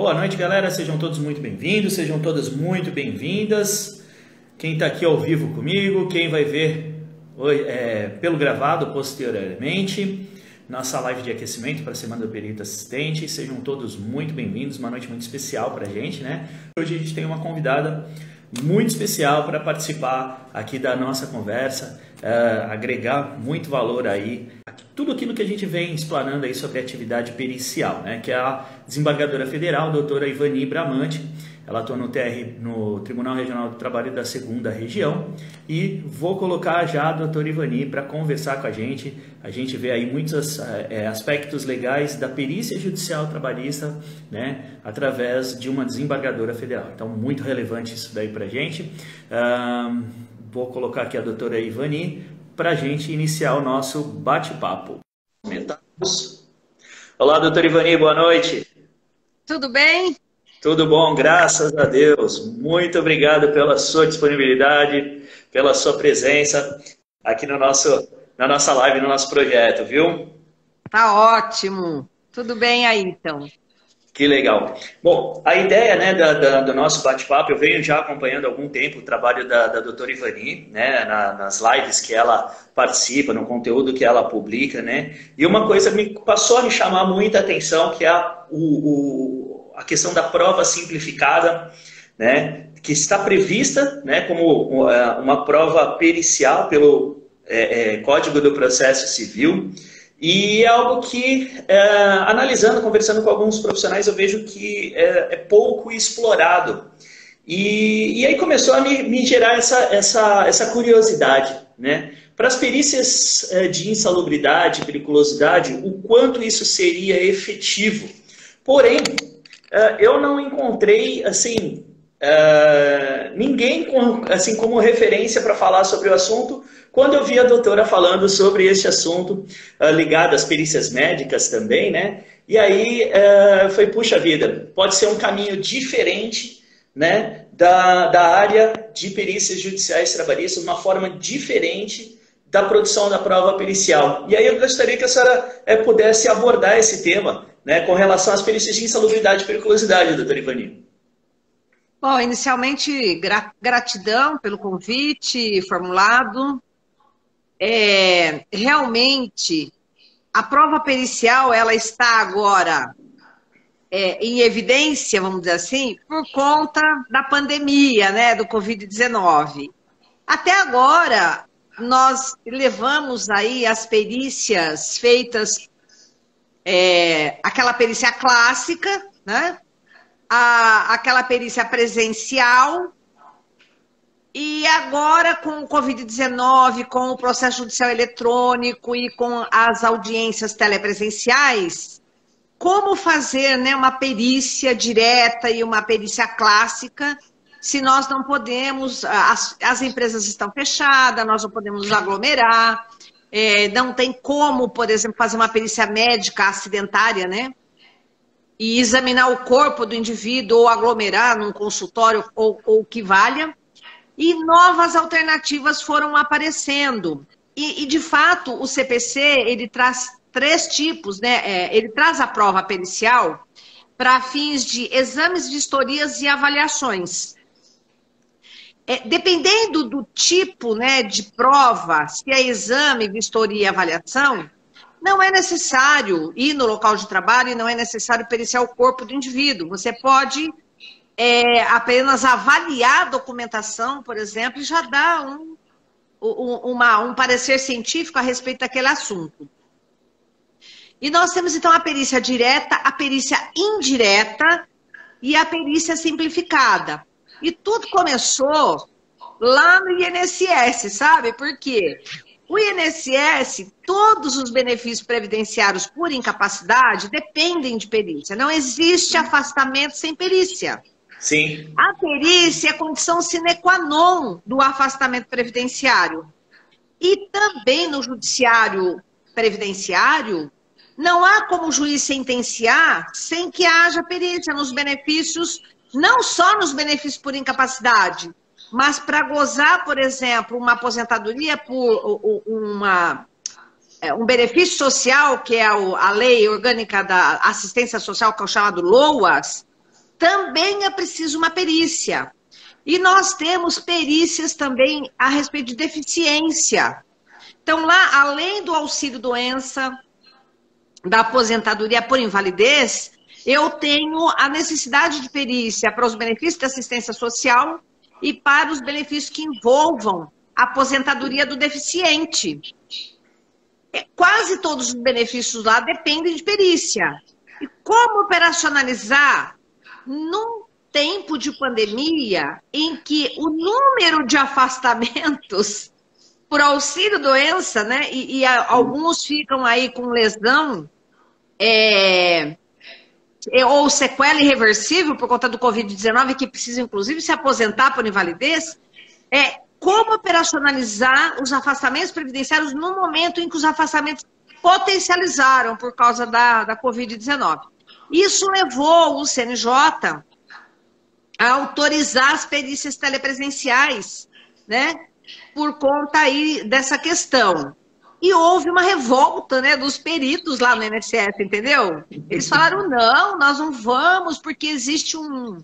Boa noite, galera. Sejam todos muito bem-vindos, sejam todas muito bem-vindas. Quem está aqui ao vivo comigo, quem vai ver é, pelo gravado posteriormente, nossa live de aquecimento para a Semana do Perito Assistente. Sejam todos muito bem-vindos, uma noite muito especial para a gente, né? Hoje a gente tem uma convidada muito especial para participar aqui da nossa conversa, uh, agregar muito valor aí, tudo aquilo que a gente vem explanando aí sobre atividade pericial, né? Que é a desembargadora federal, doutora Ivani Bramante, ela atua no, TR, no Tribunal Regional do Trabalho da Segunda Região e vou colocar já a doutora Ivani para conversar com a gente. A gente vê aí muitos é, aspectos legais da perícia judicial trabalhista, né, através de uma desembargadora federal. Então, muito relevante isso daí para a gente. Vou colocar aqui a doutora Ivani para a gente iniciar o nosso bate-papo. Olá, doutora Ivani, boa noite. Tudo bem? Tudo bom, graças a Deus. Muito obrigado pela sua disponibilidade, pela sua presença aqui no nosso, na nossa live, no nosso projeto, viu? Tá ótimo. Tudo bem aí, então. Que legal. Bom, a ideia né, da, da, do nosso bate-papo, eu venho já acompanhando há algum tempo o trabalho da, da doutora Ivani, né, na, nas lives que ela participa, no conteúdo que ela publica, né? E uma coisa me passou a me chamar muita atenção, que é a, o, o a questão da prova simplificada, né, que está prevista né, como é, uma prova pericial pelo é, é, Código do Processo Civil. E é algo que, é, analisando, conversando com alguns profissionais, eu vejo que é, é pouco explorado. E, e, aí começou a me, me, gerar essa, essa, essa curiosidade. Né? Para as perícias é, de insalubridade, periculosidade, o quanto isso seria efetivo. Porém, uh, eu não encontrei assim uh, ninguém assim como referência para falar sobre o assunto. Quando eu vi a doutora falando sobre este assunto uh, ligado às perícias médicas também, né? E aí foi puxa vida, pode ser um caminho diferente, né? Da, da área de perícias judiciais trabalhistas, uma forma diferente da produção da prova pericial. E aí eu gostaria que a senhora é, pudesse abordar esse tema, né, com relação às perícias de insalubridade e periculosidade, doutora Ivani. Bom, inicialmente, gra gratidão pelo convite formulado. É, realmente, a prova pericial, ela está agora é, em evidência, vamos dizer assim, por conta da pandemia, né, do Covid-19. Até agora, nós levamos aí as perícias feitas é, aquela perícia clássica, né? A, aquela perícia presencial. E agora, com o Covid-19, com o processo judicial eletrônico e com as audiências telepresenciais, como fazer né, uma perícia direta e uma perícia clássica se nós não podemos, as, as empresas estão fechadas, nós não podemos aglomerar, é, não tem como, por exemplo, fazer uma perícia médica acidentária, né? E examinar o corpo do indivíduo ou aglomerar num consultório ou o que valha. E novas alternativas foram aparecendo. E, e, de fato, o CPC, ele traz três tipos, né? É, ele traz a prova pericial para fins de exames, vistorias e avaliações. É, dependendo do tipo né, de prova, se é exame, vistoria e avaliação, não é necessário ir no local de trabalho e não é necessário periciar o corpo do indivíduo. Você pode é, apenas avaliar a documentação, por exemplo, já dar um, um, um parecer científico a respeito daquele assunto. E nós temos então a perícia direta, a perícia indireta e a perícia simplificada. E tudo começou lá no INSS, sabe? Por quê? O INSS, todos os benefícios previdenciários por incapacidade dependem de perícia. Não existe afastamento sem perícia. Sim. A perícia é condição sine qua non do afastamento previdenciário. E também no judiciário previdenciário, não há como o juiz sentenciar sem que haja perícia nos benefícios não só nos benefícios por incapacidade, mas para gozar, por exemplo, uma aposentadoria por uma, é, um benefício social, que é a lei orgânica da assistência social, que é o chamado LOAS, também é preciso uma perícia. E nós temos perícias também a respeito de deficiência. Então, lá, além do auxílio-doença, da aposentadoria por invalidez, eu tenho a necessidade de perícia para os benefícios da assistência social e para os benefícios que envolvam a aposentadoria do deficiente. Quase todos os benefícios lá dependem de perícia. E como operacionalizar num tempo de pandemia em que o número de afastamentos por auxílio doença, né? E, e a, alguns ficam aí com lesão é, é, ou sequela irreversível por conta do Covid-19, que precisa, inclusive, se aposentar por invalidez. É, como operacionalizar os afastamentos previdenciários no momento em que os afastamentos potencializaram por causa da, da Covid-19. Isso levou o CNJ a autorizar as perícias telepresenciais, né? Por conta aí dessa questão. E houve uma revolta, né, dos peritos lá no INSS, entendeu? Eles falaram, não, nós não vamos, porque existe um,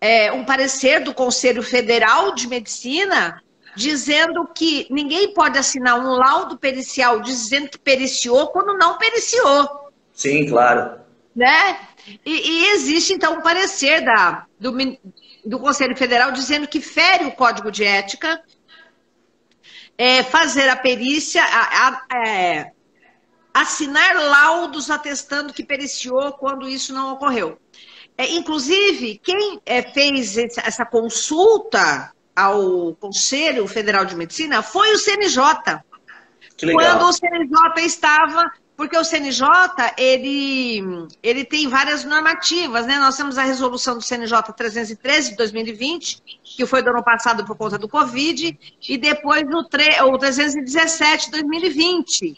é, um parecer do Conselho Federal de Medicina dizendo que ninguém pode assinar um laudo pericial dizendo que periciou quando não periciou. Sim, claro. Né? E, e existe, então, um parecer da, do, do Conselho Federal dizendo que fere o Código de Ética é, fazer a perícia, a, a, é, assinar laudos atestando que periciou quando isso não ocorreu. É, inclusive, quem é, fez essa consulta ao Conselho Federal de Medicina foi o CNJ. Quando o CNJ estava porque o CNJ, ele, ele tem várias normativas, né? Nós temos a resolução do CNJ 313 de 2020, que foi do ano passado por conta do Covid, e depois no o 317 de 2020,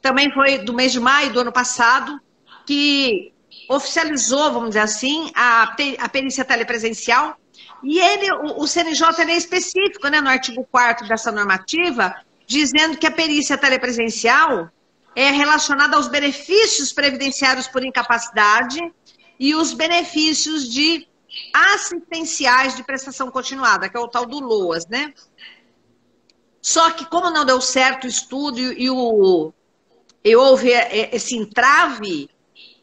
também foi do mês de maio do ano passado, que oficializou, vamos dizer assim, a, a perícia telepresencial, e ele, o, CNJ é específico, né, no artigo 4 dessa normativa, dizendo que a perícia telepresencial é relacionada aos benefícios previdenciários por incapacidade e os benefícios de assistenciais de prestação continuada, que é o tal do LOAS, né? Só que como não deu certo o estudo e, o, e houve esse entrave,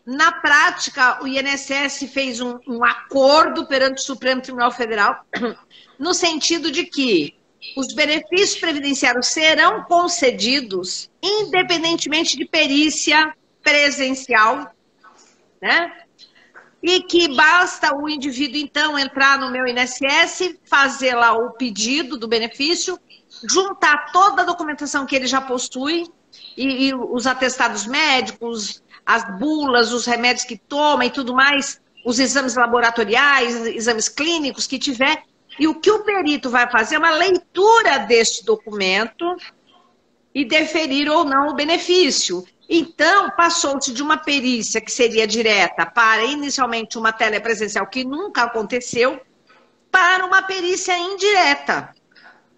na prática o INSS fez um, um acordo perante o Supremo Tribunal Federal no sentido de que os benefícios previdenciários serão concedidos independentemente de perícia presencial, né? E que basta o indivíduo, então, entrar no meu INSS, fazer lá o pedido do benefício, juntar toda a documentação que ele já possui, e, e os atestados médicos, as bulas, os remédios que toma e tudo mais, os exames laboratoriais, exames clínicos que tiver, e o que o perito vai fazer é uma leitura deste documento e deferir ou não o benefício. Então, passou-se de uma perícia que seria direta para inicialmente uma telepresencial que nunca aconteceu, para uma perícia indireta.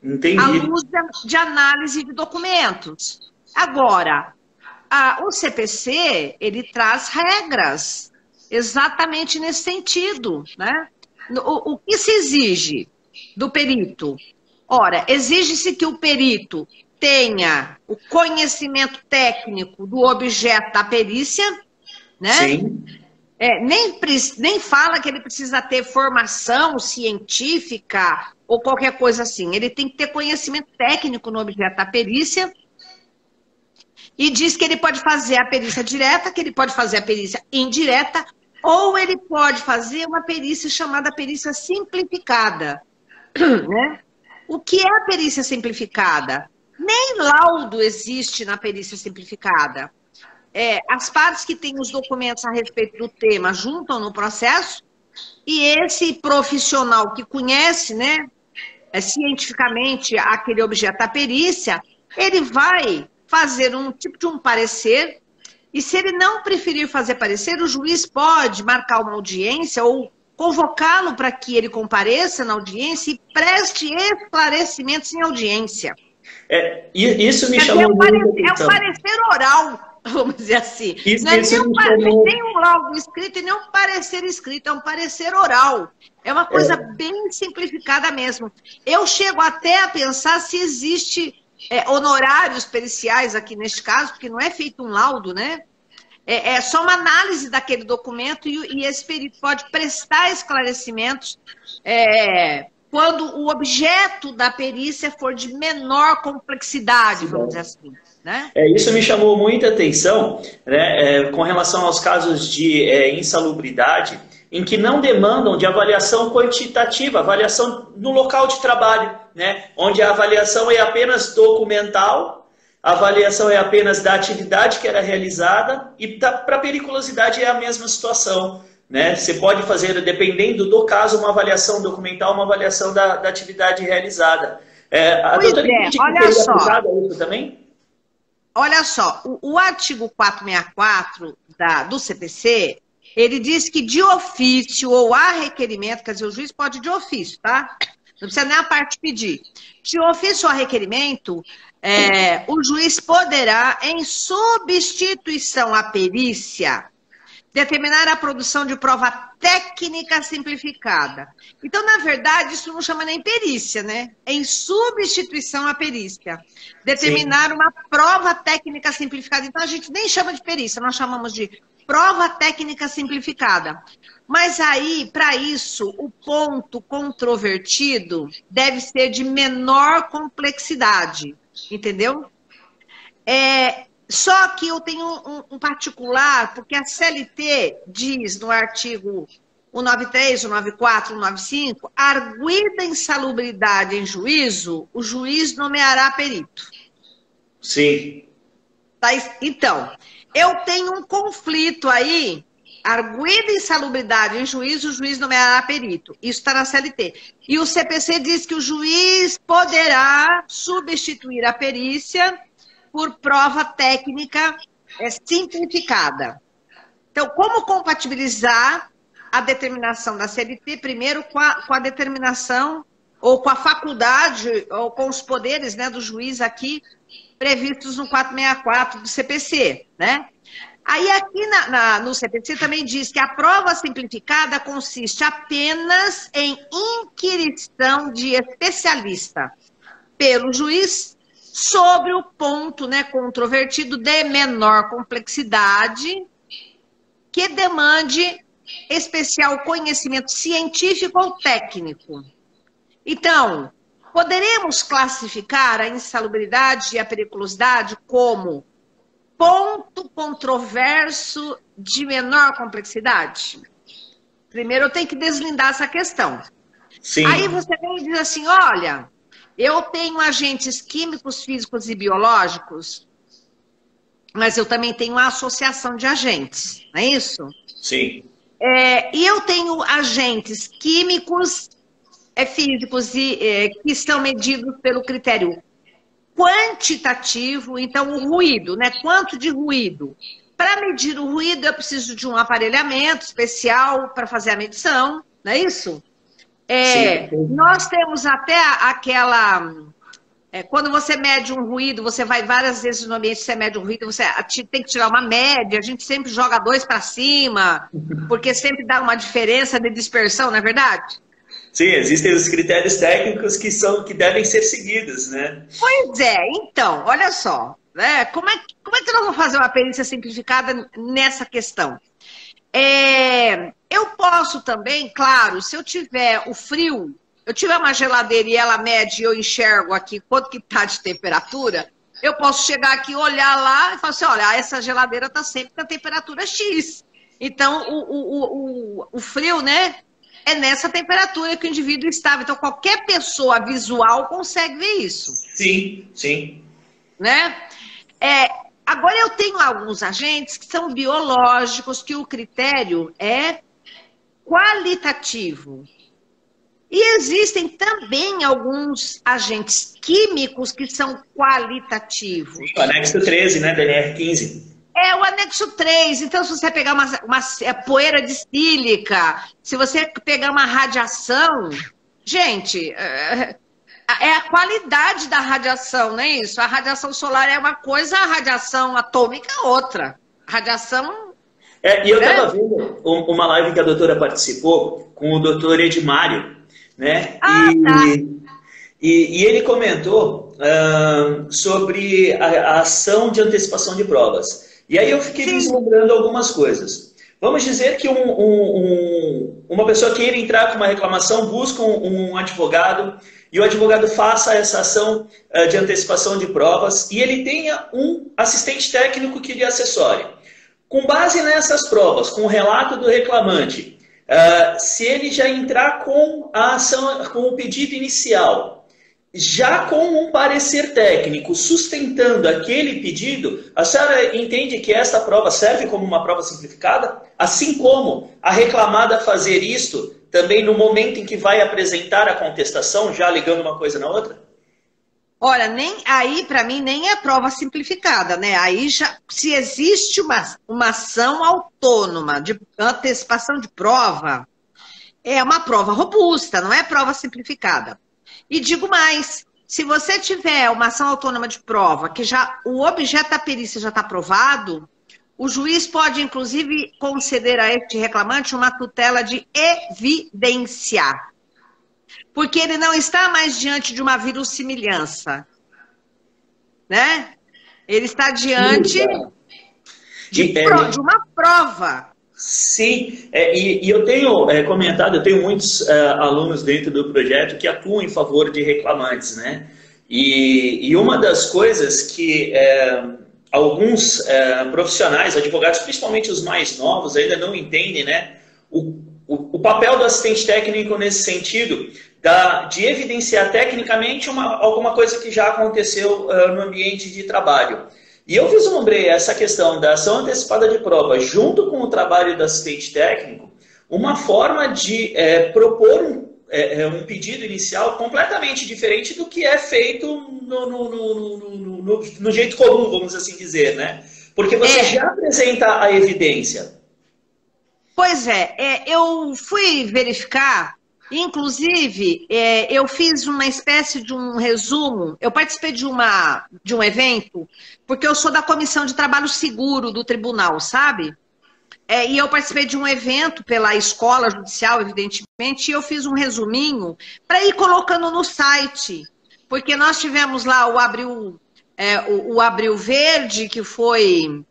Entendi. À luz de análise de documentos. Agora, a, o CPC, ele traz regras exatamente nesse sentido, né? O, o que se exige do perito? Ora, exige-se que o perito tenha o conhecimento técnico do objeto da perícia, né? Sim. É, nem, nem fala que ele precisa ter formação científica ou qualquer coisa assim. Ele tem que ter conhecimento técnico no objeto da perícia. E diz que ele pode fazer a perícia direta, que ele pode fazer a perícia indireta, ou ele pode fazer uma perícia chamada perícia simplificada. Né? O que é a perícia simplificada? Nem laudo existe na perícia simplificada. É, as partes que têm os documentos a respeito do tema juntam no processo e esse profissional que conhece, né, é, cientificamente aquele objeto da perícia, ele vai fazer um tipo de um parecer e se ele não preferir fazer parecer, o juiz pode marcar uma audiência ou convocá-lo para que ele compareça na audiência e preste esclarecimentos em audiência. É, isso me chamou é um parecer, É um parecer oral. vamos dizer assim. Isso, não é nem um, chamou... nem um laudo escrito e nem um parecer escrito, é um parecer oral. É uma coisa é. bem simplificada mesmo. Eu chego até a pensar se existe é, honorários periciais aqui neste caso, porque não é feito um laudo, né? É, é só uma análise daquele documento e, e, esse perito pode prestar esclarecimentos é, quando o objeto da perícia for de menor complexidade, vamos dizer assim. Né? É, isso me chamou muita atenção né, é, com relação aos casos de é, insalubridade, em que não demandam de avaliação quantitativa, avaliação no local de trabalho, né, onde a avaliação é apenas documental, a avaliação é apenas da atividade que era realizada, e para periculosidade é a mesma situação. Né? Você pode fazer, dependendo do caso, uma avaliação documental, uma avaliação da, da atividade realizada. É, a pois doutora é, olha só. isso também? Olha só, o, o artigo 464 da, do CPC, ele diz que de ofício ou a requerimento, quer dizer, o juiz pode de ofício, tá? Não precisa nem a parte pedir. De ofício ou a requerimento, é, o juiz poderá, em substituição à perícia, determinar a produção de prova técnica simplificada. Então, na verdade, isso não chama nem perícia, né? É em substituição à perícia. Determinar Sim. uma prova técnica simplificada. Então, a gente nem chama de perícia, nós chamamos de prova técnica simplificada. Mas aí, para isso, o ponto controvertido deve ser de menor complexidade, entendeu? É, só que eu tenho um, um, particular, porque a CLT diz no artigo 193, 194, 195, arguida insalubridade em juízo, o juiz nomeará perito. Sim. Tá, então, eu tenho um conflito aí, arguida insalubridade em juízo, o juiz nomeará perito. Isso está na CLT. E o CPC diz que o juiz poderá substituir a perícia por prova técnica é, simplificada. Então, como compatibilizar a determinação da CLT, primeiro com a, com a determinação ou com a faculdade ou com os poderes né, do juiz aqui previstos no 464 do CPC, né? Aí aqui na, na, no CPC também diz que a prova simplificada consiste apenas em inquirição de especialista pelo juiz sobre o ponto né, controvertido de menor complexidade que demande especial conhecimento científico ou técnico. Então, poderemos classificar a insalubridade e a periculosidade como ponto controverso de menor complexidade? Primeiro eu tenho que deslindar essa questão. Sim. Aí você vem e diz assim: olha, eu tenho agentes químicos, físicos e biológicos, mas eu também tenho uma associação de agentes, não é isso? Sim. É, e eu tenho agentes químicos, é, físicos e é, que estão medidos pelo critério quantitativo, então o ruído, né? Quanto de ruído? Para medir o ruído, eu preciso de um aparelhamento especial para fazer a medição, não é isso? É, nós temos até aquela. É, quando você mede um ruído, você vai várias vezes no ambiente, você mede um ruído, você tem que tirar uma média, a gente sempre joga dois para cima, porque sempre dá uma diferença de dispersão, não é verdade? Sim, existem os critérios técnicos que são que devem ser seguidos, né? Pois é, então, olha só, né? Como é, como é que nós vamos fazer uma perícia simplificada nessa questão? É, eu posso também, claro, se eu tiver o frio, eu tiver uma geladeira e ela mede e eu enxergo aqui quanto que está de temperatura, eu posso chegar aqui, olhar lá e falar assim, olha, essa geladeira está sempre na temperatura X. Então, o, o, o, o frio, né, é nessa temperatura que o indivíduo estava. Então, qualquer pessoa visual consegue ver isso. Sim, sim. Né? É, agora, eu tenho alguns agentes que são biológicos, que o critério é qualitativo. E existem também alguns agentes químicos que são qualitativos. O anexo 13, né, DNR 15. É o anexo 3. Então, se você pegar uma, uma é, poeira distílica, se você pegar uma radiação, gente, é, é a qualidade da radiação, não é isso? A radiação solar é uma coisa, a radiação atômica é outra. A radiação. É, e eu estava né? vendo uma live que a doutora participou com o doutor Edmário, né? Ah, e, tá. e, e, ele comentou uh, sobre a, a, ação de antecipação de provas. E aí eu fiquei vislumbrando algumas coisas. Vamos dizer que um, um, um, uma pessoa queira entrar com uma reclamação, busca um, advogado e o advogado faça essa ação uh, de antecipação de provas e ele tenha um assistente técnico que lhe assessore. Com base nessas provas, com o relato do reclamante, uh, se ele já entrar com a ação, com o pedido inicial já com um parecer técnico sustentando aquele pedido, a senhora entende que esta prova serve como uma prova simplificada? Assim como a reclamada fazer isto também no momento em que vai apresentar a contestação, já ligando uma coisa na outra? Olha, nem aí para mim nem é prova simplificada, né? Aí já se existe uma, uma ação autônoma de antecipação de prova, é uma prova robusta, não é prova simplificada. E digo mais, se você tiver uma ação autônoma de prova, que já o objeto da perícia já está provado, o juiz pode, inclusive, conceder a este reclamante uma tutela de evidenciar. Porque ele não está mais diante de uma virussimilhança. Né? Ele está diante de, é, de uma prova. Sim, é, e, e, eu tenho é, comentado, eu tenho muitos é, alunos dentro do projeto que atuam em favor de reclamantes, né? E, e uma das coisas que é, alguns é, profissionais, advogados, principalmente os mais novos, ainda não entendem, né? O, o, o papel do assistente técnico nesse sentido, da, de evidenciar tecnicamente uma, alguma coisa que já aconteceu uh, no ambiente de trabalho. E eu vislumbrei essa questão da ação antecipada de prova junto com o trabalho do assistente técnico, uma forma de é, propor um, é, é um, pedido inicial completamente diferente do que é feito no, no, no, no jeito comum, vamos assim dizer, né? Porque você é. já apresenta a evidência. Pois é, é eu fui verificar Inclusive, é, eu fiz uma espécie de um resumo. Eu participei de, uma, de um evento, porque eu sou da comissão de trabalho seguro do tribunal, sabe? É, e eu participei de um evento pela escola judicial, evidentemente, e eu fiz um resuminho para ir colocando no site. Porque nós tivemos lá o Abril, é, o, o Abril Verde, que foi,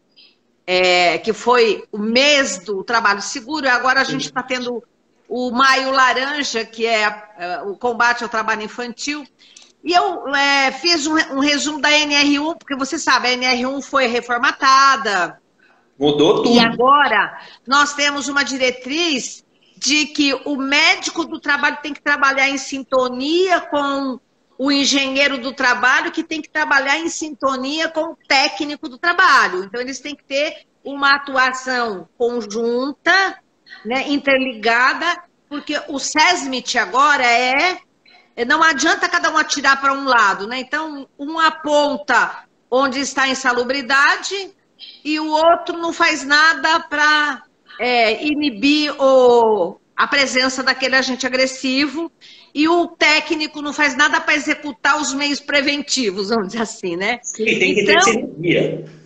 é, que foi o mês do trabalho seguro, e agora a gente está tendo o Maio Laranja, que é, é o combate ao trabalho infantil. E eu é, fiz um, um, resumo da NR1, porque você sabe, a NR1 foi reformatada. Mudou tudo. E agora nós temos uma diretriz de que o médico do trabalho tem que trabalhar em sintonia com o engenheiro do trabalho, que tem que trabalhar em sintonia com o técnico do trabalho. Então, eles têm que ter uma atuação conjunta né, interligada, porque o SESMIT agora é, é. Não adianta cada um atirar para um lado, né? Então, um aponta onde está a insalubridade e o outro não faz nada para é, inibir o, a presença daquele agente agressivo e o técnico não faz nada para executar os meios preventivos, vamos dizer assim, né? Sim, tem que então, ter sinergia.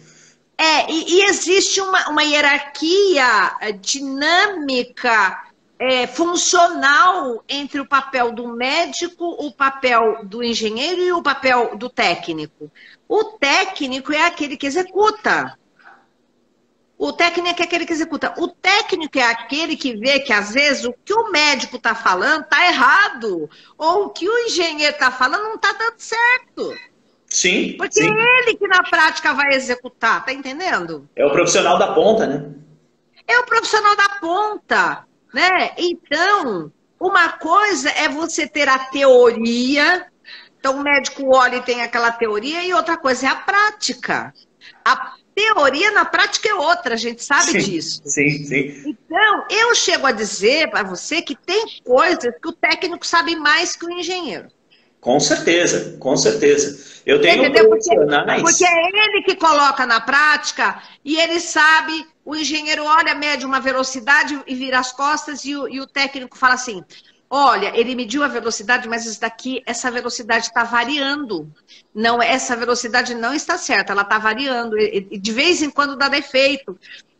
É, e, e existe uma, uma hierarquia eh, dinâmica, é, funcional entre o papel do médico, o papel do engenheiro e o papel do técnico. O técnico é aquele que executa. O técnico é aquele que executa. O técnico é aquele que vê que, às vezes, o que o médico está falando está errado. Ou o que o engenheiro está falando não está dando certo. Sim. Porque sim. é ele que na prática vai executar, tá entendendo? É o profissional da ponta, né? É o profissional da ponta, né? Então, uma coisa é você ter a teoria, então o médico olha e tem aquela teoria, e outra coisa é a prática. A teoria na prática é outra, a gente sabe sim, disso. Sim, sim. Então, eu chego a dizer para você que tem coisas que o técnico sabe mais que o engenheiro. Com certeza, com certeza. Eu tenho Entendeu? profissionais... Porque, porque é ele que coloca na prática e ele sabe, o engenheiro olha, mede uma velocidade e vira as costas e o, e o técnico fala assim, Olha, ele mediu a velocidade, mas isso daqui, essa velocidade está variando. Não, essa velocidade não está certa, ela está variando. De vez em quando dá defeito.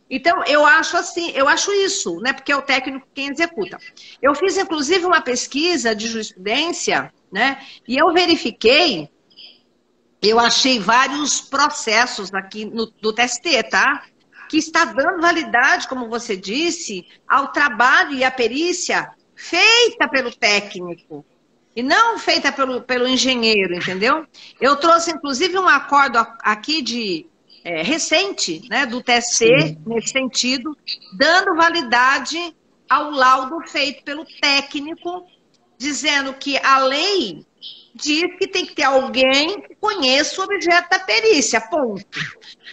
Então, eu acho assim, eu acho isso, né? Porque é o técnico quem executa. Eu fiz, inclusive, uma pesquisa de jurisprudência, né? E eu verifiquei, eu achei vários processos aqui no, do TST, tá? Que está dando validade, como você disse, ao trabalho e à perícia feita pelo técnico e não feita pelo, pelo engenheiro, entendeu? Eu trouxe, inclusive, um acordo aqui de é, recente, né, do TSC, nesse sentido, dando validade ao laudo feito pelo técnico, dizendo que a lei diz que tem que ter alguém que conheça o objeto da perícia, ponto.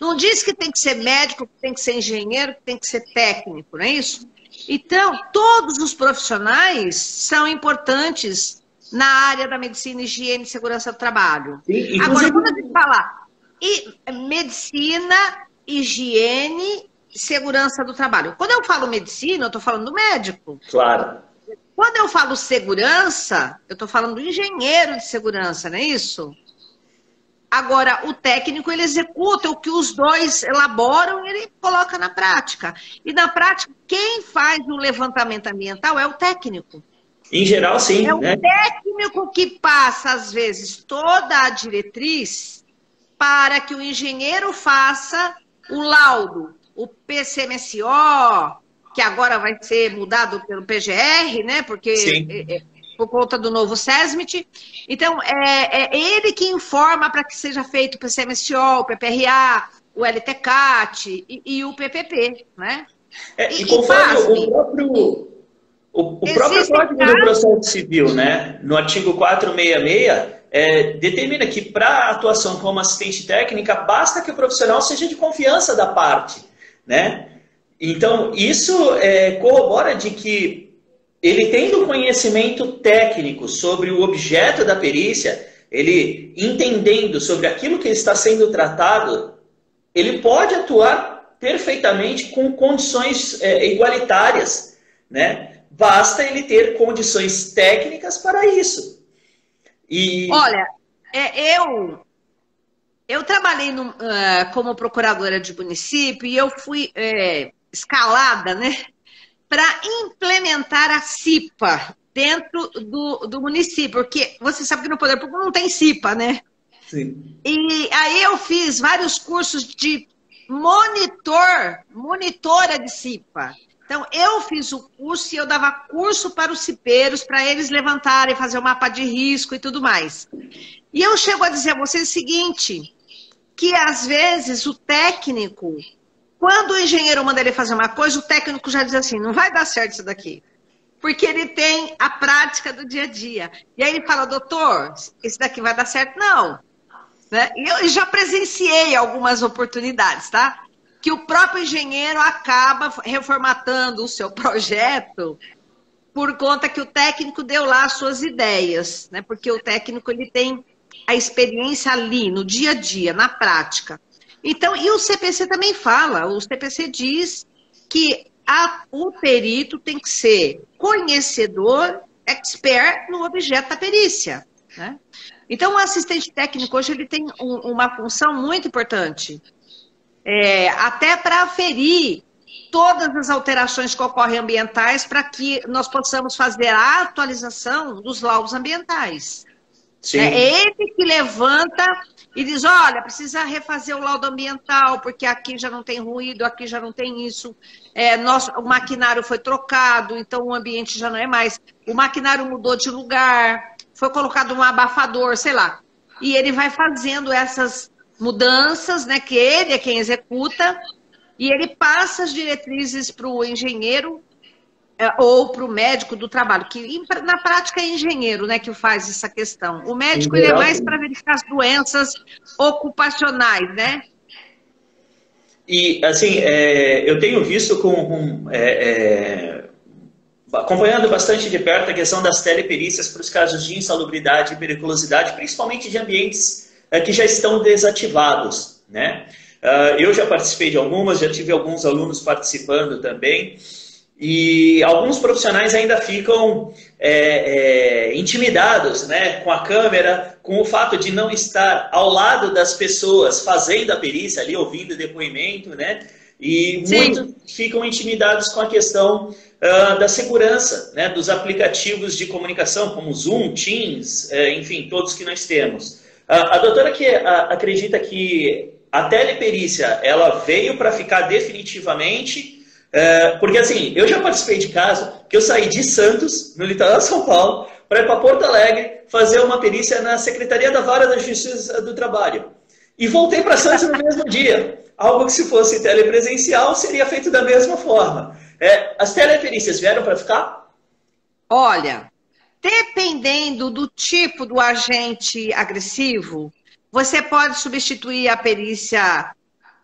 Não diz que tem que ser médico, que tem que ser engenheiro, que tem que ser técnico, não é isso? Então, todos os profissionais são importantes na área da medicina, higiene e segurança do trabalho. Sim, Agora, quando a gente fala e medicina, higiene, segurança do trabalho. Quando eu falo medicina, eu estou falando do médico. Claro. Quando eu falo segurança, eu estou falando do engenheiro de segurança, não é isso? Agora, o técnico, ele executa o que os dois elaboram e ele coloca na prática. E na prática, quem faz o levantamento ambiental é o técnico. Em geral, sim. É o né? técnico que passa, às vezes, toda a diretriz para que o engenheiro faça o laudo, o PCMSO, que agora vai ser mudado pelo PGR, né? Porque é, é, por conta do novo SESMIT. Então, é, é ele que informa para que seja feito o PCMSO, o PPRA, o LTCAT e, e o PPP, né? É, e, e conforme e, o próprio, o, o próprio Código casos... do Processo Civil, né? No artigo 466, é, determina que para a atuação como assistente técnica, basta que o profissional seja de confiança da parte. Né? Então, isso é, corrobora de que ele tendo conhecimento técnico sobre o objeto da perícia, ele entendendo sobre aquilo que está sendo tratado, ele pode atuar perfeitamente com condições é, igualitárias. Né? Basta ele ter condições técnicas para isso. E... Olha, é, eu eu trabalhei no, uh, como procuradora de município e eu fui é, escalada, né, para implementar a CIPA dentro do, do município, porque você sabe que no Poder Público não tem CIPA, né? Sim. E aí eu fiz vários cursos de monitor, monitora de CIPA. Então, eu fiz o curso e eu dava curso para os cipeiros, para eles levantarem, fazer o mapa de risco e tudo mais. E eu chego a dizer a vocês o seguinte, que às vezes o técnico, quando o engenheiro manda ele fazer uma coisa, o técnico já diz assim, não vai dar certo isso daqui. Porque ele tem a prática do dia a dia. E aí ele fala, doutor, esse daqui vai dar certo? Não. Né? E eu já presenciei algumas oportunidades, tá? que o próprio engenheiro acaba reformatando o seu projeto por conta que o técnico deu lá as suas ideias, né? Porque o técnico ele tem a experiência ali, no dia a dia, na prática. Então, e o CPC também fala, o CPC diz que a, o perito tem que ser conhecedor, expert no objeto da perícia. Né? Então, o assistente técnico hoje ele tem um, uma função muito importante é, até para aferir todas as alterações que ocorrem ambientais para que nós possamos fazer a atualização dos laudos ambientais. Sim. É ele que levanta e diz, olha, precisa refazer o laudo ambiental, porque aqui já não tem ruído, aqui já não tem isso. É, nosso, o maquinário foi trocado, então o ambiente já não é mais. O maquinário mudou de lugar, foi colocado um abafador, sei lá. E ele vai fazendo essas mudanças, né, que ele é quem executa, e ele passa as diretrizes para o engenheiro ou para o médico do trabalho, que na prática é engenheiro né, que faz essa questão. O médico ele é mais para verificar as doenças ocupacionais, né? E, assim, é, eu tenho visto com, com é, é, acompanhando bastante de perto a questão das teleperícias para os casos de insalubridade e periculosidade, principalmente de ambientes é, que já estão desativados. Né? Uh, eu já participei de algumas, já tive alguns alunos participando também. E alguns profissionais ainda ficam é, é, intimidados né, com a câmera, com o fato de não estar ao lado das pessoas fazendo a perícia ali, ouvindo o depoimento, né? E Sim. muitos ficam intimidados com a questão uh, da segurança né, dos aplicativos de comunicação, como Zoom, Teams, uh, enfim, todos que nós temos. Uh, a doutora que acredita que a teleperícia ela veio para ficar definitivamente é, porque assim, eu já participei de caso que eu saí de Santos, no litoral de São Paulo, para ir para Porto Alegre fazer uma perícia na Secretaria da Vara da Justiça do Trabalho. E voltei para Santos no mesmo dia. Algo que se fosse telepresencial seria feito da mesma forma. É, as teleperícias vieram para ficar? Olha, dependendo do tipo do agente agressivo, você pode substituir a perícia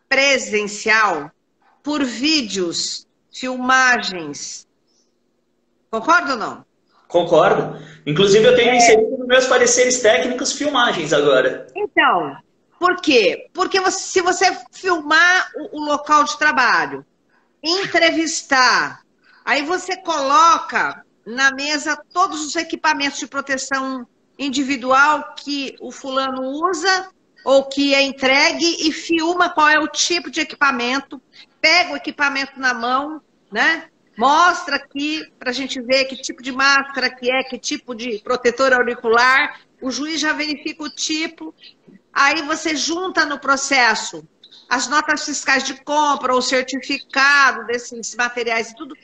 presencial por vídeos, filmagens. Concorda ou não? Concordo. Inclusive, eu tenho é... inserido nos meus pareceres técnicos filmagens agora. Então, por quê? Porque você, se você filmar o, o local de trabalho, entrevistar, aí você coloca na mesa todos os equipamentos de proteção individual que o fulano usa ou que é entregue e filma qual é o tipo de equipamento pega o equipamento na mão, né? Mostra aqui para a gente ver que tipo de máscara que é, que tipo de protetor auricular. O juiz já verifica o tipo. Aí você junta no processo as notas fiscais de compra, o certificado desses materiais e tudo.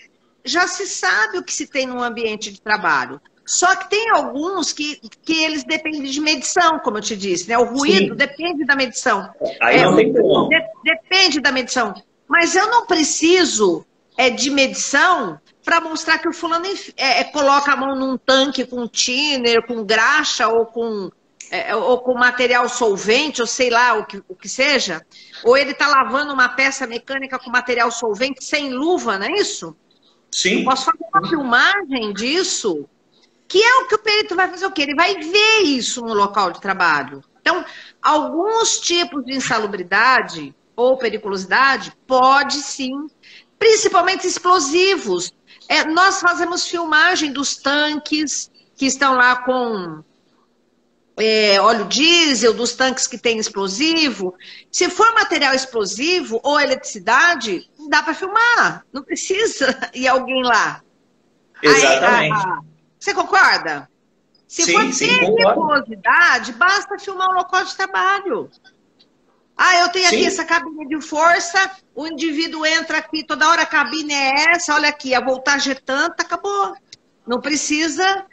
Já se sabe o que se tem no ambiente de trabalho. Só que tem alguns que, que eles dependem de medição, como eu te disse, né? O ruído Sim. depende da medição. Aí é, não tem como. De, depende da medição. Mas eu não preciso é, de medição para mostrar que o fulano é, é, coloca a mão num tanque com thinner, com graxa ou com, é, ou com material solvente, ou sei lá o que, o que seja. Ou ele está lavando uma peça mecânica com material solvente sem luva, não é isso? Sim. Posso fazer uma filmagem disso? Que é o que o perito vai fazer o quê? Ele vai ver isso no local de trabalho. Então, alguns tipos de insalubridade ou periculosidade? Pode sim, principalmente explosivos. É, nós fazemos filmagem dos tanques que estão lá com é, óleo diesel, dos tanques que tem explosivo. Se for material explosivo ou eletricidade, dá para filmar, não precisa ir alguém lá. Exatamente. Aí, a, a, você concorda? Se sim, for periculosidade, basta filmar o local de trabalho. Ah, eu tenho Sim. aqui essa cabine de força, o indivíduo entra aqui, toda hora a cabine é essa, olha aqui, a voltagem é tanta, acabou. Não precisa.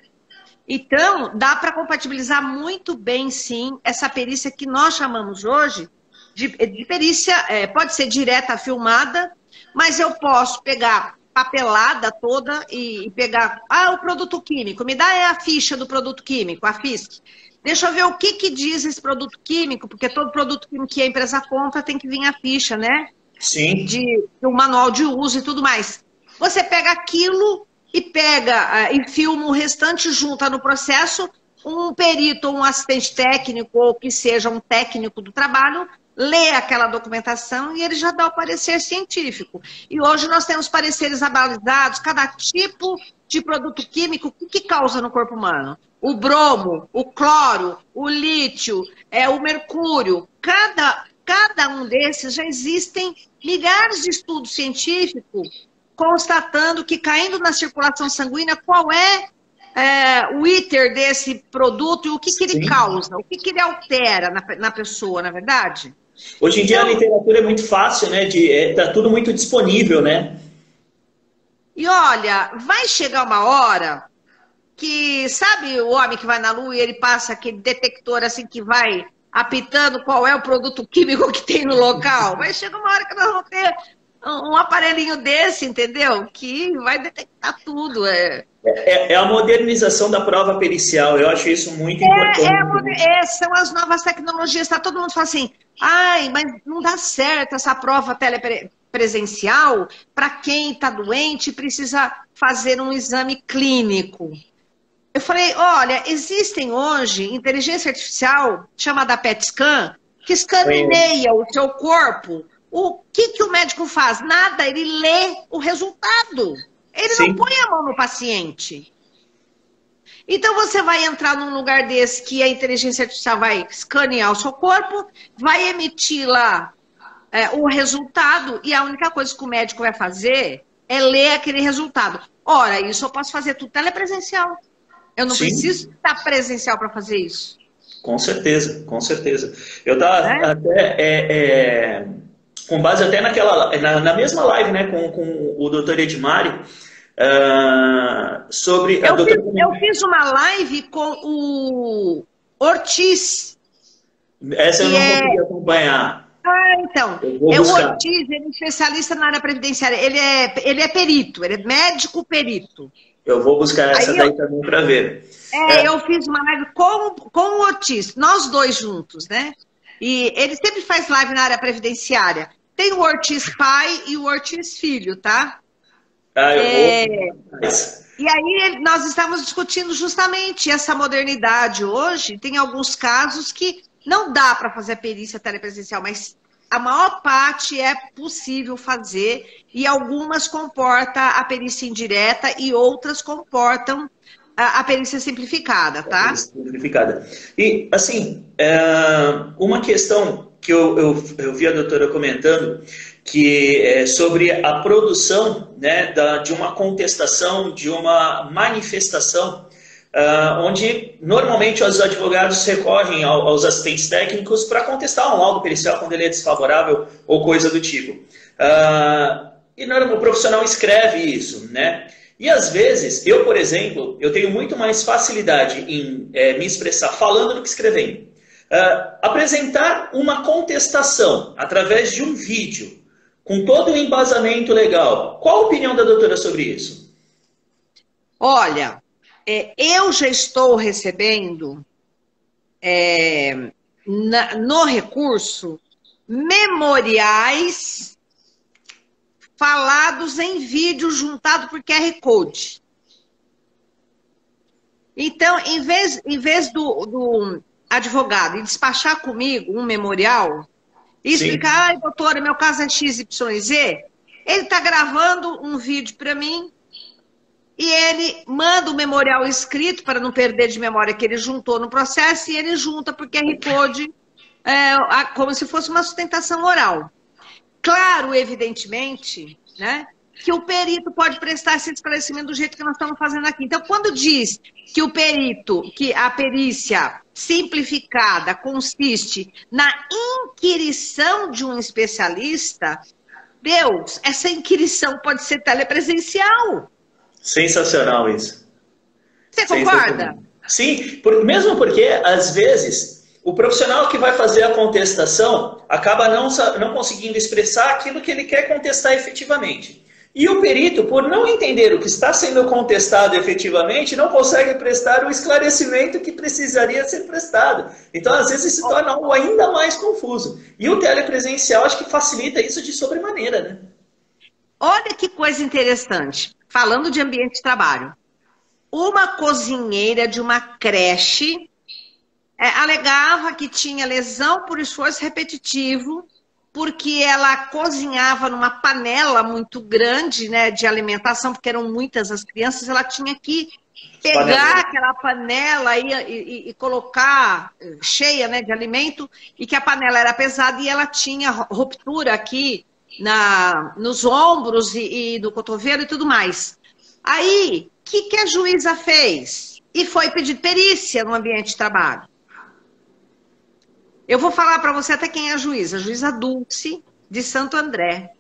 Então, dá para compatibilizar muito bem, sim, essa perícia que nós chamamos hoje de, de perícia, é, pode ser direta filmada, mas eu posso pegar papelada toda e, e, pegar, ah, o produto químico, me dá é a ficha do produto químico, a FISC. Deixa eu ver o que, que diz esse produto químico, porque todo produto químico que a empresa compra tem que vir a ficha, né? Sim. De, de um manual de uso e tudo mais. Você pega aquilo e pega uh, e filma o restante, junta no processo, um perito, um assistente técnico, ou que seja um técnico do trabalho, lê aquela documentação e ele já dá o parecer científico. E hoje nós temos pareceres abalizados, cada tipo de produto químico, o que causa no corpo humano? O bromo, o cloro, o lítio, é, o mercúrio, cada, cada um desses já existem milhares de estudos científicos constatando que caindo na circulação sanguínea, qual é, é o ITER desse produto e o que, que ele causa, o que, que ele altera na, na pessoa, na é verdade? Hoje em dia então, a literatura é muito fácil, né? De, é, tá tudo muito disponível, né? E olha, vai chegar uma hora que sabe o homem que vai na lua e ele passa aquele detector assim que vai apitando qual é o produto químico que tem no local. Mas chega uma hora que nós vamos ter um aparelhinho desse, entendeu? Que vai detectar tudo. É. É, é a modernização da prova pericial, eu acho isso muito é, importante. É, é, são as novas tecnologias, tá? Todo mundo fala assim, ai, mas não dá certo essa prova telepresencial para quem está doente e precisa fazer um exame clínico. Eu falei, olha, existem hoje inteligência artificial chamada PET scan que escaneia o seu corpo. O que, que o médico faz? Nada, ele lê o resultado. Ele Sim. não põe a mão no paciente. Então você vai entrar num lugar desse que a inteligência artificial vai escanear o seu corpo, vai emitir lá é, o resultado e a única coisa que o médico vai fazer é ler aquele resultado. Ora, isso eu posso fazer tudo telepresencial. Eu não Sim. preciso estar presencial para fazer isso. Com certeza, com certeza. Eu estava é? até é, é, com base até naquela na, na, mesma live, né, com, com o doutor Edmário, uh, sobre eu, doutora... fiz, eu fiz uma live com o Ortiz. Essa eu não é... consegui acompanhar. Ah, então. É o Ortiz, ele é especialista na área previdenciária. Ele é, ele é perito, ele é médico perito. Eu vou buscar essa Aí daí eu... também para ver. É, é, eu fiz uma live com, com o Ortiz, nós dois juntos, né? E ele sempre faz live na área previdenciária. Tem o Ortiz pai e o Ortiz filho, tá? Ah, eu é... vou. E aí nós estamos discutindo justamente essa modernidade hoje. Tem alguns casos que não dá para fazer a perícia telepresencial, mas a maior parte é possível fazer e algumas comporta a perícia indireta e outras comportam a, perícia simplificada, tá? Simplificada. E, assim, é, uma questão que eu, eu, eu vi a doutora comentando, que é sobre a produção né, da, de uma contestação, de uma manifestação Uh, onde normalmente os advogados recorrem ao, aos assistentes técnicos para contestar um laudo pericial quando ele é desfavorável ou coisa do tipo. Uh, e o profissional escreve isso, né? E às vezes, eu, por exemplo, eu tenho muito mais facilidade em é, me expressar falando do que escrevendo. Uh, apresentar uma contestação através de um vídeo, com todo o embasamento legal. Qual a opinião da doutora sobre isso? Olha, é, eu já estou recebendo é, na, no recurso memoriais falados em vídeo juntado por QR Code. Então, em vez, em vez do, do advogado despachar comigo um memorial e explicar, ai, doutora, meu caso é XYZ, ele está gravando um vídeo para mim e ele manda o memorial escrito, para não perder de memória que ele juntou no processo, e ele junta por QR Code é, como se fosse uma sustentação oral. Claro, evidentemente, né, que o perito pode prestar esse esclarecimento do jeito que nós estamos fazendo aqui. Então, quando diz que o perito, que a perícia simplificada consiste na inquirição de um especialista, Deus, essa inquirição pode ser telepresencial. Sensacional isso. Você concorda? Sim, por, mesmo porque, às vezes, o profissional que vai fazer a contestação acaba não, não conseguindo expressar aquilo que ele quer contestar efetivamente. E o perito, por não entender o que está sendo contestado efetivamente, não consegue prestar o esclarecimento que precisaria ser prestado. Então, às vezes, se torna algo ainda mais confuso. E o telepresencial acho que facilita isso de sobremaneira, né? Olha que coisa interessante falando de ambiente de trabalho. Uma cozinheira de uma creche é, alegava que tinha lesão por esforço repetitivo, porque ela cozinhava numa panela muito grande né, de alimentação, porque eram muitas as crianças, ela tinha que pegar aquela panela e, e, e, colocar eh, cheia né, de alimento, e que a panela era pesada e ela tinha ruptura aqui na, nos ombros e, e no cotovelo e tudo mais. Aí, o que, que a juíza fez? E foi pedir perícia no ambiente de trabalho. Eu vou falar para você até quem é a juíza, a juíza Dulce, de Santo André.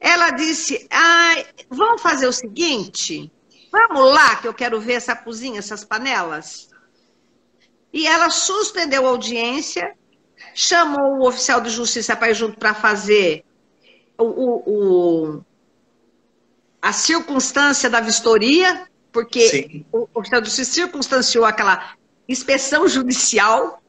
Ela disse: ah, vamos fazer o seguinte, vamos lá que eu quero ver essa cozinha, essas panelas. E ela suspendeu a audiência, chamou o oficial de justiça para ir junto para fazer o, o, a circunstância da vistoria, porque Sim. o, o se circunstanciou aquela inspeção judicial.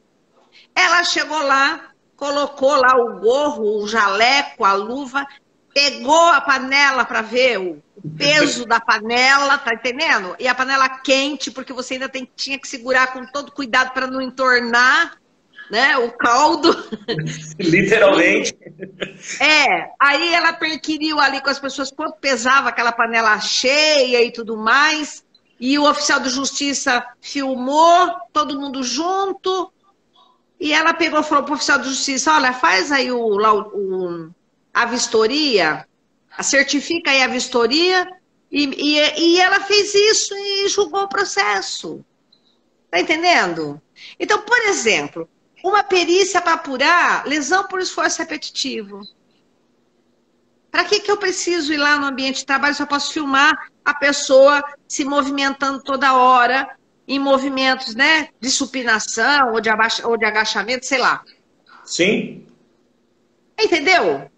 Ela chegou lá, colocou lá o gorro, o jaleco, a luva, pegou a panela para ver o peso da panela, tá entendendo? E a panela quente, porque você ainda tem, tinha que segurar com todo cuidado para não entornar. Né? O caldo. Literalmente. É, aí ela perquiriu ali com as pessoas quanto pesava aquela panela cheia e tudo mais. E o oficial de justiça filmou, todo mundo junto. E ela pegou e falou para o oficial de justiça: olha, faz aí o, o, a vistoria, certifica aí a vistoria. E, e, e ela fez isso e julgou o processo. Tá entendendo? Então, por exemplo, uma perícia para apurar lesão por esforço repetitivo. Para que, que eu preciso ir lá no ambiente de trabalho se eu posso filmar a pessoa se movimentando toda hora, em movimentos né, de supinação ou de, abaixa, ou de agachamento, sei lá. Sim. Entendeu?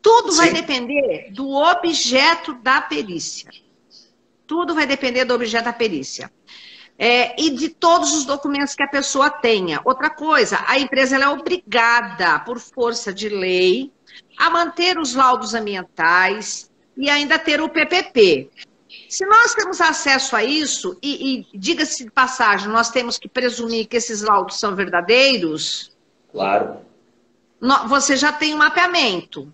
Tudo Sim. vai depender do objeto da perícia. Tudo vai depender do objeto da perícia é, e de todos os documentos que a pessoa tenha. Outra coisa, a empresa é obrigada, por força de lei, a manter os laudos ambientais e ainda ter o PPP. Se nós temos acesso a isso, e, e diga-se de passagem, nós temos que presumir que esses laudos são verdadeiros. Claro. Você já tem um mapeamento.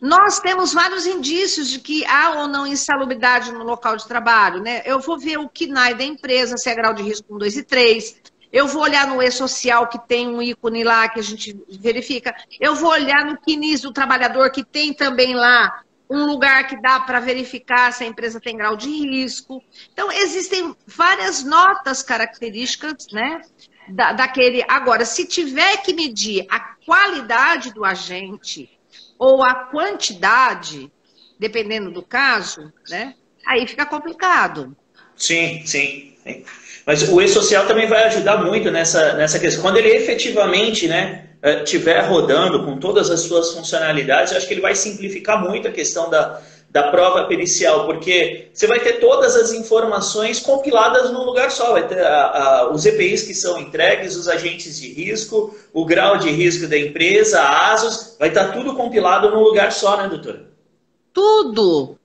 Nós temos vários indícios de que há ou não insalubridade no local de trabalho, né? Eu vou ver o KNAI da empresa, se é grau de risco 1, 2 e 3. Eu vou olhar no E-Social, que tem um ícone lá que a gente verifica. Eu vou olhar no CNIS do trabalhador, que tem também lá um lugar que dá para verificar se a empresa tem grau de risco. Então, existem várias notas características, né? Da, daquele. Agora, se tiver que medir a qualidade do agente, ou a quantidade, dependendo do caso, né? Aí fica complicado. Sim, sim. Mas o e-social também vai ajudar muito nessa, nessa questão. Quando ele efetivamente né, eh, rodando com todas as suas funcionalidades, eu acho que ele vai simplificar muito a questão da, da prova pericial, porque você vai ter todas as informações compiladas num lugar só. Vai ter a, a, os EPIs que são entregues, os agentes de risco, o grau de risco da empresa, a ASUS, vai estar tudo compilado num lugar só, né, doutora? Tudo!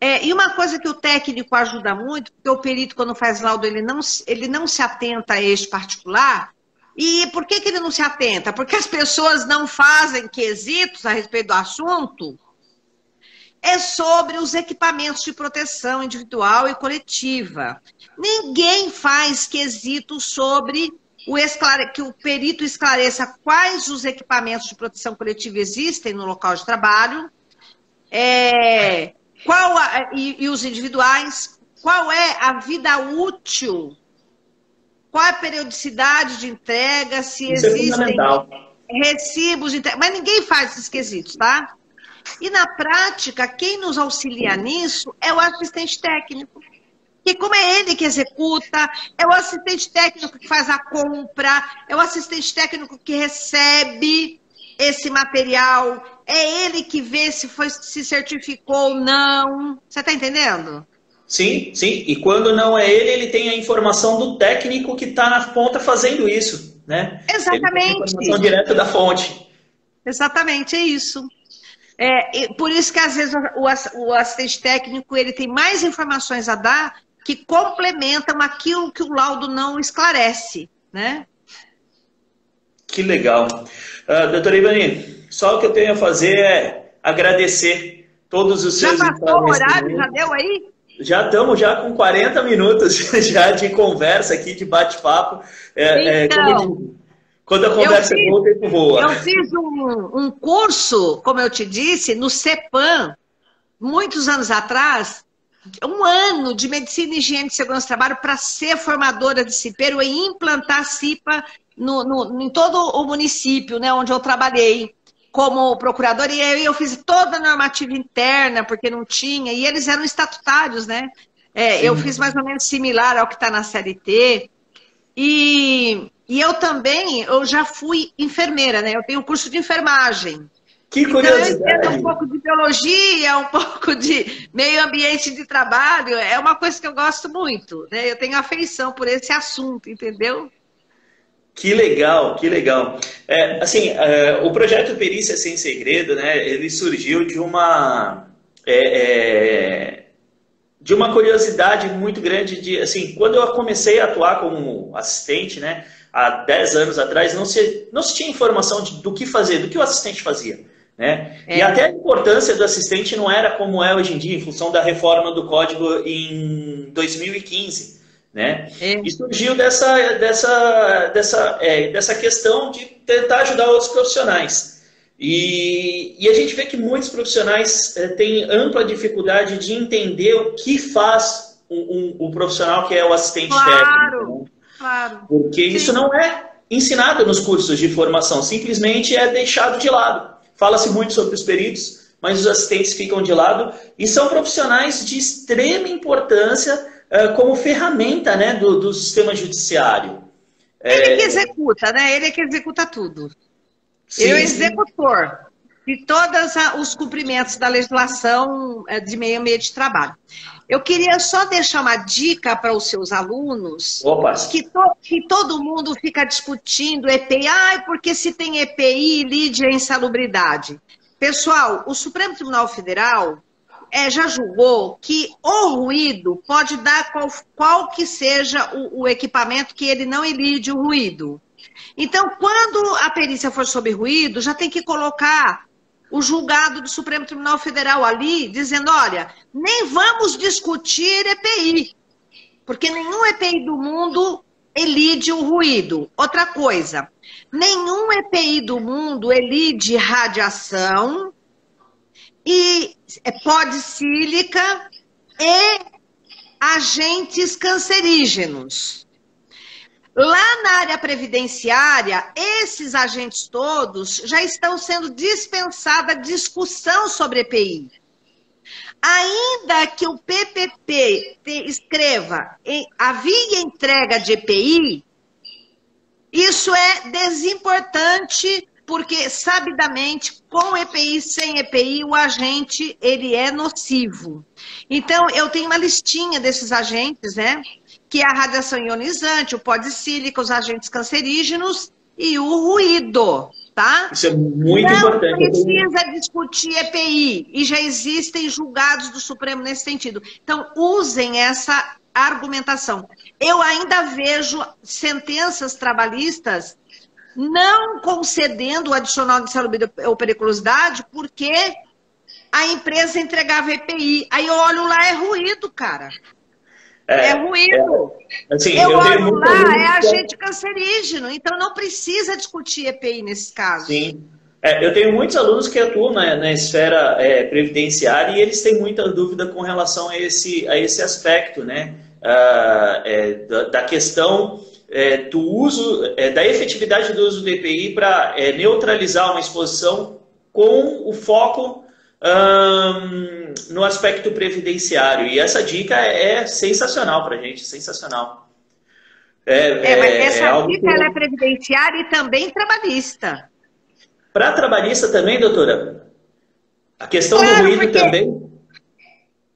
É, e uma coisa que o técnico ajuda muito, porque o perito, quando faz laudo, ele não, ele não se atenta a este particular. E por que, que ele não se atenta? Porque as pessoas não fazem quesitos a respeito do assunto é sobre os equipamentos de proteção individual e coletiva. Ninguém faz quesito sobre o esclare... que o perito esclareça quais os equipamentos de proteção coletiva existem no local de trabalho, é... qual a... e, e os individuais, qual é a vida útil, qual é a periodicidade de entrega, se Isso é existem é recibos de entrega. Mas ninguém faz esses quesitos, tá? E na prática, quem nos auxilia nisso é o assistente técnico. Que como é ele que executa, é o assistente técnico que faz a compra, é o assistente técnico que recebe esse material, é ele que vê se foi se certificou ou não. Você está entendendo? Sim, sim. E quando não é ele, ele tem a informação do técnico que está na ponta fazendo isso, né? Exatamente. Ele tem a informação direto da fonte. Exatamente, é isso. É, por isso que às vezes o, o assistente técnico ele tem mais informações a dar que complementam aquilo que o laudo não esclarece, né? Que legal. Uh, doutora Ivani, só o que eu tenho a fazer é agradecer todos os seus... Já passou o horário? Já deu aí? Já estamos já com 40 minutos já de conversa aqui, de bate-papo. É, então, é, quando a conversa fiz, é boa, o tempo voa. Eu fiz um, um curso, como eu te disse, no CEPAM, muitos anos atrás, um ano de medicina, higiene e segurança do trabalho para ser formadora de CIPEiro e implantar CIPA no, no, em todo o município, né, onde eu trabalhei como procuradora. E aí eu fiz toda a normativa interna, porque não tinha, e eles eram estatutários, né? É, eu fiz mais ou menos similar ao que está na CLT. E e eu também, eu já fui enfermeira, né? Eu tenho curso de enfermagem. Que curiosidade. Então, eu entendo um pouco de biologia, um pouco de meio ambiente de trabalho. É uma coisa que eu gosto muito. Né? Eu tenho afeição por esse assunto, entendeu? Que legal, que legal. É, assim, é, o projeto Perícia Sem Segredo, né? Ele surgiu de uma... É, é de uma curiosidade muito grande de, assim, quando eu comecei a atuar como assistente, né? Há 10 anos atrás, não se, não se tinha informação de, do que fazer, do que o assistente fazia. Né? É. E até a importância do assistente não era como é hoje em dia, em função da reforma do código em 2015. Né? É. E surgiu dessa, dessa, dessa, é, dessa questão de tentar ajudar outros profissionais. E, e a gente vê que muitos profissionais é, têm ampla dificuldade de entender o que faz o um, um, um, profissional que é o assistente claro, técnico. Claro. Porque Sim. isso não é ensinado nos cursos de formação, simplesmente é deixado de lado. Fala-se muito sobre os peritos, mas os assistentes ficam de lado e são profissionais de extrema importância uh, como ferramenta né, do, do sistema judiciário. Ele é... que executa, né? Ele é que executa tudo. Sim, Ele é o executor de todos os cumprimentos da legislação eh, de meio ambiente de trabalho. Eu queria só deixar uma dica para os seus alunos que, to, que, todo mundo fica discutindo EPI, ah, porque se tem EPI, lide a insalubridade. Pessoal, o Supremo Tribunal Federal é, já julgou que o ruído pode dar qual, qual que seja o, o equipamento que ele não elide o ruído. Então, quando a perícia for sobre ruído, já tem que colocar o julgado do Supremo Tribunal Federal ali, dizendo: olha, nem vamos discutir EPI, porque nenhum EPI do mundo elide o ruído. Outra coisa, nenhum EPI do mundo elide radiação e é polisílica e agentes cancerígenos. Lá na área previdenciária, esses agentes todos já estão sendo dispensada discussão sobre EPI. Ainda que o PPP escreva havia entrega de EPI, isso é desimportante porque sabidamente com EPI sem EPI o agente ele é nocivo. Então eu tenho uma listinha desses agentes, né? Que é a radiação ionizante, o pó de sílica, os agentes cancerígenos e o ruído, tá? Isso é muito Não importante. Não precisa discutir EPI e já existem julgados do Supremo nesse sentido. Então, usem essa argumentação. Eu ainda vejo sentenças trabalhistas não concedendo o adicional de salubridade ou periculosidade porque a empresa entregava EPI. Aí eu olho lá, é ruído, cara. É, é ruído. É, assim, eu, eu olho lá, é agente cancerígeno, então não precisa discutir EPI nesse caso. Sim. É, eu tenho muitos alunos que atuam na, na esfera é, previdenciária e eles têm muita dúvida com relação a esse, a esse aspecto, né? Ah, é, da, da, questão é, do uso, da efetividade do uso do EPI para neutralizar uma exposição com o foco um, no aspecto previdenciário. E essa dica é sensacional para a gente, sensacional. É, é, mas é, essa é dica que... é previdenciária e também trabalhista. Para trabalhista também, doutora? A questão claro, do ruído também?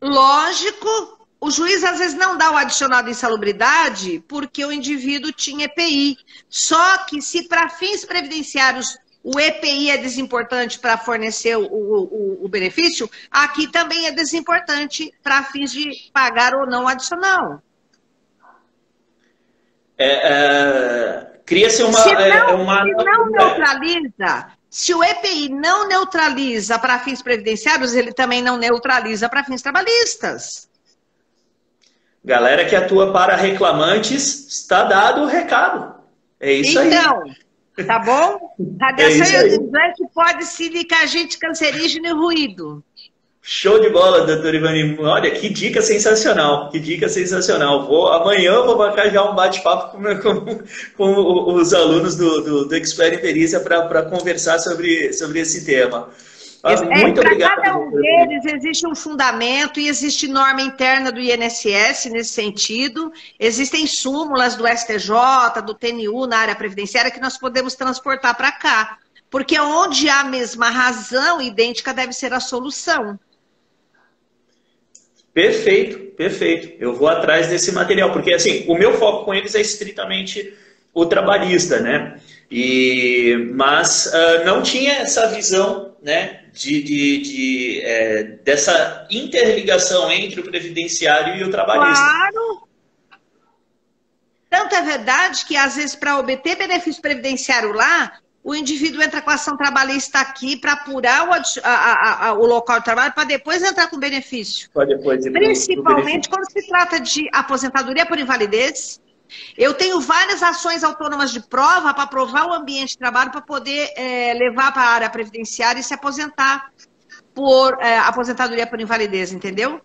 Lógico, o juiz às vezes não dá o adicional de insalubridade porque o indivíduo tinha EPI. Só que se para fins previdenciários o EPI é desimportante para fornecer o, o, o, benefício, aqui também é desimportante para fins de pagar ou não adicional. É, é, Cria-se uma. Se não, é, uma... Se não neutraliza, se o EPI não neutraliza para fins previdenciários, ele também não neutraliza para fins trabalhistas. Galera que atua para reclamantes, está dado o recado. É isso então, aí. Então, Tá bom? Radiação é ionizante pode silicar agente cancerígeno e ruído. Show de bola, doutor Ivani. Olha, que dica sensacional. Que dica sensacional. Vou, amanhã eu vou marcar já um bate-papo com, com, com, os alunos do, do, do Expert Perícia para conversar sobre, sobre esse tema. Ah, é, muito para cada um deles existe um fundamento e existe norma interna do INSS nesse sentido. Existem súmulas do STJ, do TNU na área previdenciária que nós podemos transportar para cá. Porque onde há a mesma razão idêntica deve ser a solução. Perfeito, perfeito. Eu vou atrás desse material, porque assim, o meu foco com eles é estritamente o trabalhista, né? E, mas uh, não tinha essa visão, né? de, de, de é, dessa interligação entre o previdenciário e o trabalhista. Claro! Tanto é verdade que, às vezes, para obter benefício previdenciário lá, o indivíduo entra com a ação trabalhista aqui para apurar o, a, a, o, local de trabalho para depois entrar com benefício. Depois Principalmente quando se trata de aposentadoria por invalidez. Eu tenho várias ações autônomas de prova para provar o ambiente de trabalho para poder é, levar para a área previdenciária e se aposentar por é, aposentadoria por invalidez, entendeu?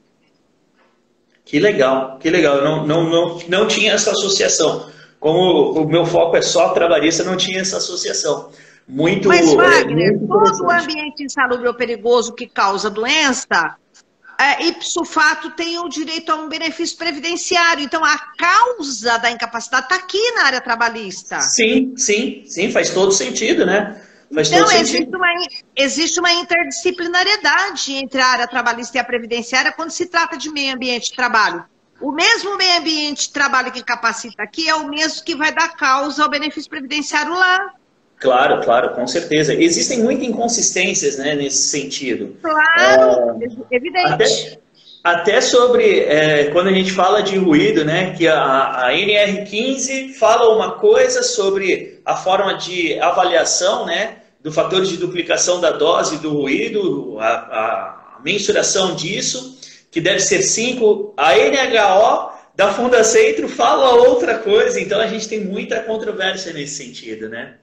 Que legal, que legal. Não, não, não, não tinha essa associação. Como o meu foco é só trabalhista, não tinha essa associação. Muito. Mas, é, Wagner, é, todo o ambiente insalubre ou perigoso que causa doença, é, ipso fato, tem o direito a um benefício previdenciário. Então, a causa da incapacidade está aqui na área trabalhista. Sim, sim, sim, faz todo sentido, né? Faz então, existe uma, existe uma interdisciplinariedade entre a área trabalhista e a previdenciária quando se trata de meio ambiente de trabalho. O mesmo meio ambiente de trabalho que capacita aqui é o mesmo que vai dar causa ao benefício previdenciário lá. Claro, claro, com certeza. Existem muitas inconsistências né, nesse sentido. Claro, é, evidente. Até, até sobre, é, quando a gente fala de ruído, né, que a, a NR15 fala uma coisa sobre a forma de avaliação né, do fator de duplicação da dose do ruído, a, a mensuração disso, que deve ser 5. A NHO da Fundacentro fala outra coisa, então a gente tem muita controvérsia nesse sentido, né?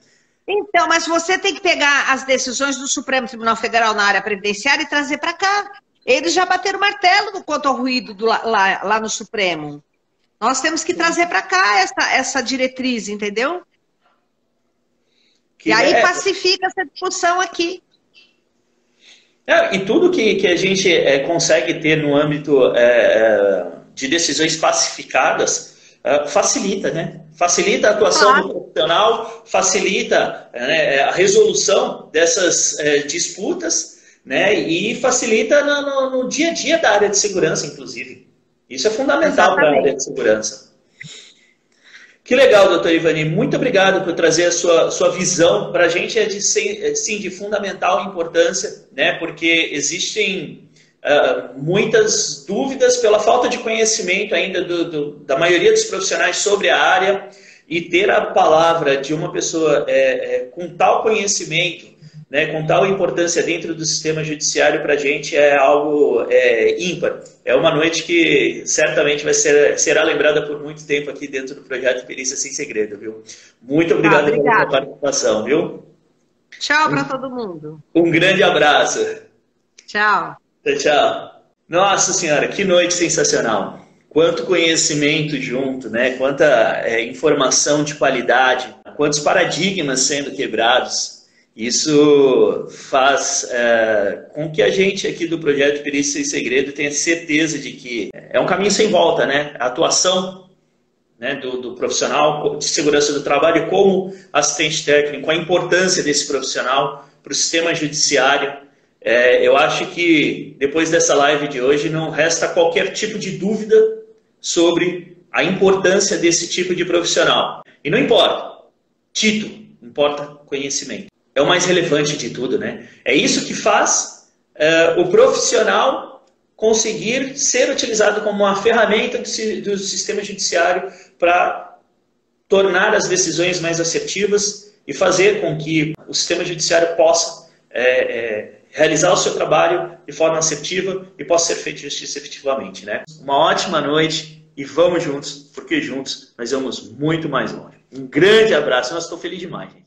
Então, mas você tem que pegar as decisões do Supremo Tribunal Federal na área previdenciária e trazer para cá. Eles já bateram martelo no quanto ao ruído do, lá, lá no Supremo. Nós temos que trazer para cá essa, essa diretriz, entendeu? Que e aí é... pacifica essa discussão aqui. É, e tudo que, que a gente é, consegue ter no âmbito é, é de decisões pacificadas é, facilita, né? Facilita a atuação claro. do profissional, facilita né, a resolução dessas é, disputas né, e facilita no, no, no, dia a dia da área de segurança, inclusive. Isso é fundamental para a área de segurança. Que legal, doutor Ivani. Muito obrigado por trazer a sua, sua visão. Para a gente é de, é, sim, de fundamental importância, né? porque existem uh, muitas dúvidas pela falta de conhecimento ainda do, do, da maioria dos profissionais sobre a área e ter a palavra de uma pessoa é, é, com tal conhecimento né, com tal importância dentro do sistema judiciário para a gente é algo é, ímpar. É uma noite que certamente vai ser será lembrada por muito tempo aqui dentro do projeto Perícia Sem Segredo, viu? Muito obrigado ah, pela sua participação, viu? Tchau para todo mundo. Um grande abraço. Tchau. Tchau, tchau. Nossa Senhora, que noite sensacional. Quanto conhecimento junto, né? Quanta é, informação de qualidade, quantos paradigmas sendo quebrados. Isso faz é, com que a gente aqui do projeto Perícia e Segredo tenha certeza de que é um caminho sem volta, né? A atuação né, do, do, profissional de segurança do trabalho como assistente técnico, a importância desse profissional para o sistema judiciário. É, eu acho que depois dessa live de hoje não resta qualquer tipo de dúvida sobre a importância desse tipo de profissional. E não importa título, importa conhecimento é o mais relevante de tudo, né? É isso que faz uh, o profissional conseguir ser utilizado como uma ferramenta do, do sistema judiciário para tornar as decisões mais assertivas e fazer com que o sistema judiciário possa é, é, realizar o seu trabalho de forma assertiva e possa ser feita justiça efetivamente, né? Uma ótima noite e vamos juntos, porque juntos nós vamos muito mais longe. Um grande abraço, nós estou feliz demais, gente.